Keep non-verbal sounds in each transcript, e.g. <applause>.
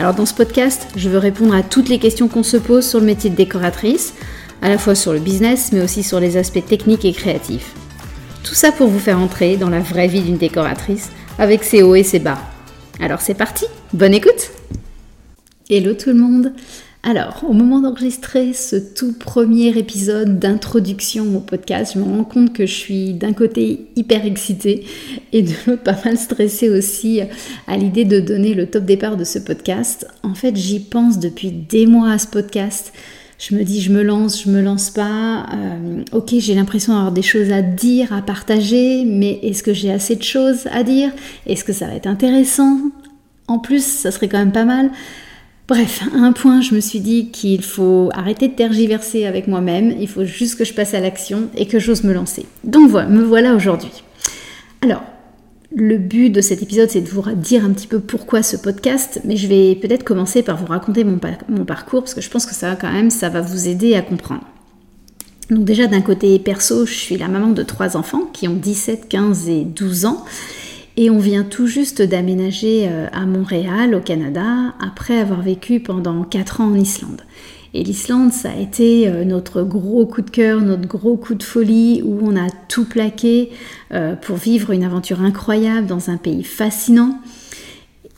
Alors dans ce podcast, je veux répondre à toutes les questions qu'on se pose sur le métier de décoratrice, à la fois sur le business mais aussi sur les aspects techniques et créatifs. Tout ça pour vous faire entrer dans la vraie vie d'une décoratrice avec ses hauts et ses bas. Alors c'est parti, bonne écoute Hello tout le monde alors, au moment d'enregistrer ce tout premier épisode d'introduction au podcast, je me rends compte que je suis d'un côté hyper excitée et de l'autre pas mal stressée aussi à l'idée de donner le top départ de ce podcast. En fait, j'y pense depuis des mois à ce podcast. Je me dis, je me lance, je me lance pas. Euh, ok, j'ai l'impression d'avoir des choses à dire, à partager, mais est-ce que j'ai assez de choses à dire? Est-ce que ça va être intéressant? En plus, ça serait quand même pas mal. Bref, à un point, je me suis dit qu'il faut arrêter de tergiverser avec moi-même, il faut juste que je passe à l'action et que j'ose me lancer. Donc voilà, me voilà aujourd'hui. Alors, le but de cet épisode, c'est de vous dire un petit peu pourquoi ce podcast, mais je vais peut-être commencer par vous raconter mon, parcours, parce que je pense que ça quand même, ça va vous aider à comprendre. Donc déjà, d'un côté perso, je suis la maman de trois enfants qui ont 17, 15 et 12 ans. Et on vient tout juste d'aménager euh, à Montréal, au Canada, après avoir vécu pendant 4 ans en Islande. Et l'Islande, ça a été euh, notre gros coup de cœur, notre gros coup de folie, où on a tout plaqué euh, pour vivre une aventure incroyable dans un pays fascinant.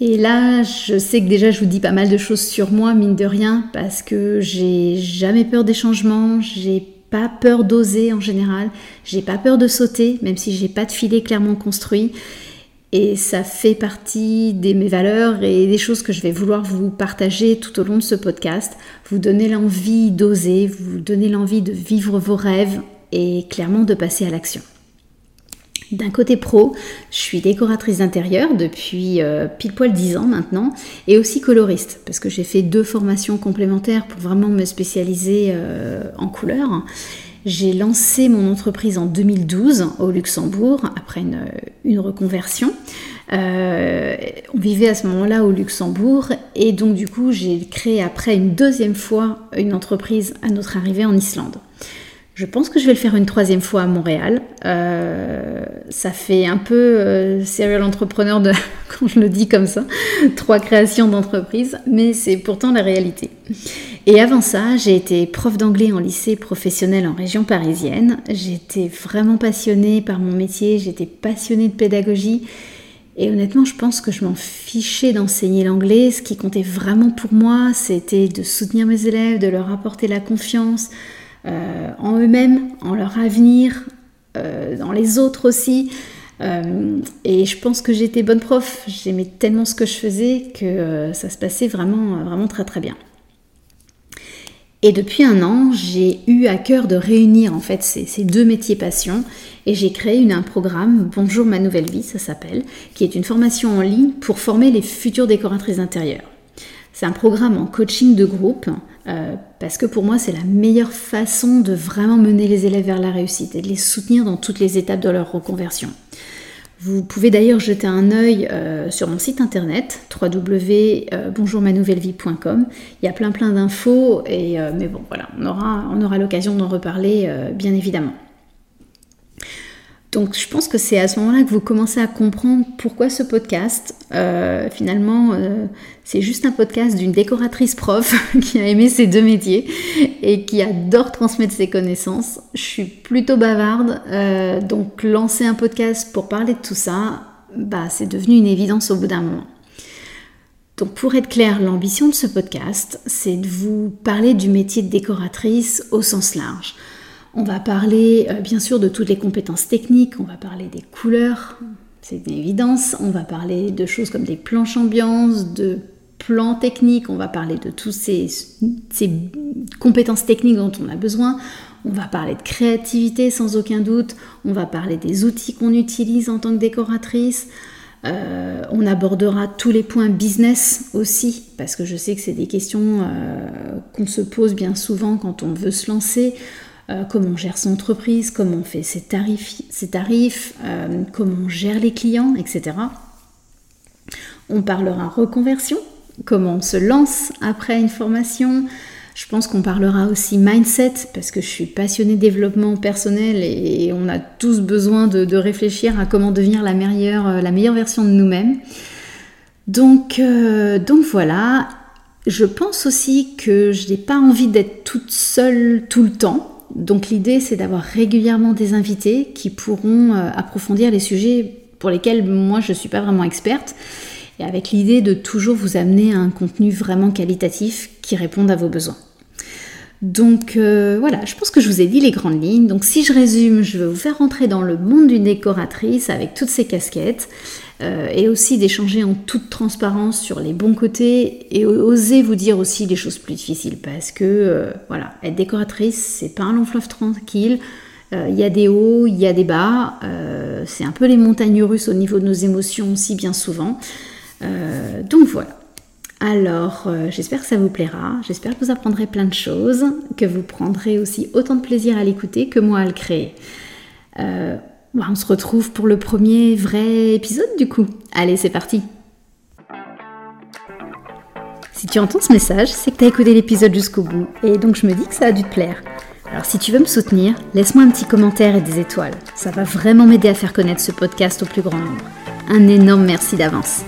Et là, je sais que déjà, je vous dis pas mal de choses sur moi, mine de rien, parce que j'ai jamais peur des changements, j'ai pas peur d'oser en général, j'ai pas peur de sauter, même si j'ai pas de filet clairement construit. Et ça fait partie de mes valeurs et des choses que je vais vouloir vous partager tout au long de ce podcast. Vous donner l'envie d'oser, vous donner l'envie de vivre vos rêves et clairement de passer à l'action. D'un côté pro, je suis décoratrice d'intérieur depuis euh, pile poil 10 ans maintenant et aussi coloriste parce que j'ai fait deux formations complémentaires pour vraiment me spécialiser euh, en couleurs. J'ai lancé mon entreprise en 2012 au Luxembourg après une, reconversion. Euh, on vivait à ce moment-là au Luxembourg et donc du coup j'ai créé après une deuxième fois une entreprise à notre arrivée en Islande. Je pense que je vais le faire une troisième fois à Montréal. Euh, ça fait un peu euh, serial entrepreneur de, <laughs> quand je le dis comme ça, trois créations d'entreprise, mais c'est pourtant la réalité. Et avant ça, j'ai été prof d'anglais en lycée professionnel en région parisienne. J'étais vraiment passionnée par mon métier, j'étais passionnée de pédagogie. Et honnêtement, je pense que je m'en fichais d'enseigner l'anglais. Ce qui comptait vraiment pour moi, c'était de soutenir mes élèves, de leur apporter la confiance, euh, en eux-mêmes, en leur avenir, euh, dans les autres aussi. Euh, et je pense que j'étais bonne prof. J'aimais tellement ce que je faisais que ça se passait vraiment, vraiment très très bien. Et depuis un an, j'ai eu à cœur de réunir en fait ces, ces deux métiers passion et j'ai créé un programme Bonjour ma nouvelle vie, ça s'appelle, qui est une formation en ligne pour former les futures décoratrices intérieures. C'est un programme en coaching de groupe euh, parce que pour moi c'est la meilleure façon de vraiment mener les élèves vers la réussite et de les soutenir dans toutes les étapes de leur reconversion. Vous pouvez d'ailleurs jeter un œil euh, sur mon site internet www.bonjourmanouvellevie.com. Il y a plein plein d'infos et mais bon voilà, on aura, on aura l'occasion d'en reparler bien évidemment. Donc je pense que c'est à ce moment-là que vous commencez à comprendre pourquoi ce podcast. Euh, finalement, euh, c'est juste un podcast d'une décoratrice prof <laughs> qui a aimé ses deux métiers et qui adore transmettre ses connaissances. Je suis plutôt bavarde, euh, donc lancer un podcast pour parler de tout ça, bah, c'est devenu une évidence au bout d'un moment. Donc pour être clair, l'ambition de ce podcast, c'est de vous parler du métier de décoratrice au sens large. On va parler euh, bien sûr de toutes les compétences techniques, on va parler des couleurs, c'est une évidence, on va parler de choses comme des planches ambiance, de plans techniques, on va parler de toutes ces, compétences techniques dont on a besoin, on va parler de créativité sans aucun doute, on va parler des outils qu'on utilise en tant que décoratrice, Euh, on abordera tous les points business aussi, parce que je sais que c'est des questions euh, qu'on se pose bien souvent quand on veut se lancer. Euh, comment on gère son entreprise, comment on fait ses tarifs, tarifs comment on gère les clients, etc. On parlera reconversion, comment on se lance après une formation, je pense qu'on parlera aussi mindset parce que je suis passionnée de développement personnel et on a tous besoin de, réfléchir à comment devenir la meilleure, euh, la meilleure version de nous-mêmes. Donc, euh, donc voilà, je pense aussi que je n'ai pas envie d'être toute seule tout le temps. Donc l'idée c'est d'avoir régulièrement des invités qui pourront euh, approfondir les sujets pour lesquels moi je ne suis pas vraiment experte et avec l'idée de toujours vous amener à un contenu vraiment qualitatif qui réponde à vos besoins. Donc euh, voilà, je pense que je vous ai dit les grandes lignes. Donc si je résume, je vais vous faire rentrer dans le monde d'une décoratrice avec toutes ces casquettes euh, et aussi d'échanger en toute transparence sur les bons côtés et oser vous dire aussi les choses plus difficiles parce que euh, voilà, être décoratrice, c'est pas un long fleuve tranquille. Il y a des hauts, il y a des bas. c'est un peu les montagnes russes au niveau de nos émotions aussi bien souvent. donc voilà. Alors, euh, j'espère que ça vous plaira, j'espère que vous apprendrez plein de choses, que vous prendrez aussi autant de plaisir à l'écouter que moi à le créer. Euh, bah, on se retrouve pour le premier vrai épisode du coup. Allez, c'est parti Si tu entends ce message, c'est que tu écouté l'épisode jusqu'au bout, et donc je me dis que ça a dû te plaire. Alors si tu veux me soutenir, laisse-moi un petit commentaire et des étoiles. Ça va vraiment m'aider à faire connaître ce podcast au plus grand nombre. Un énorme merci d'avance.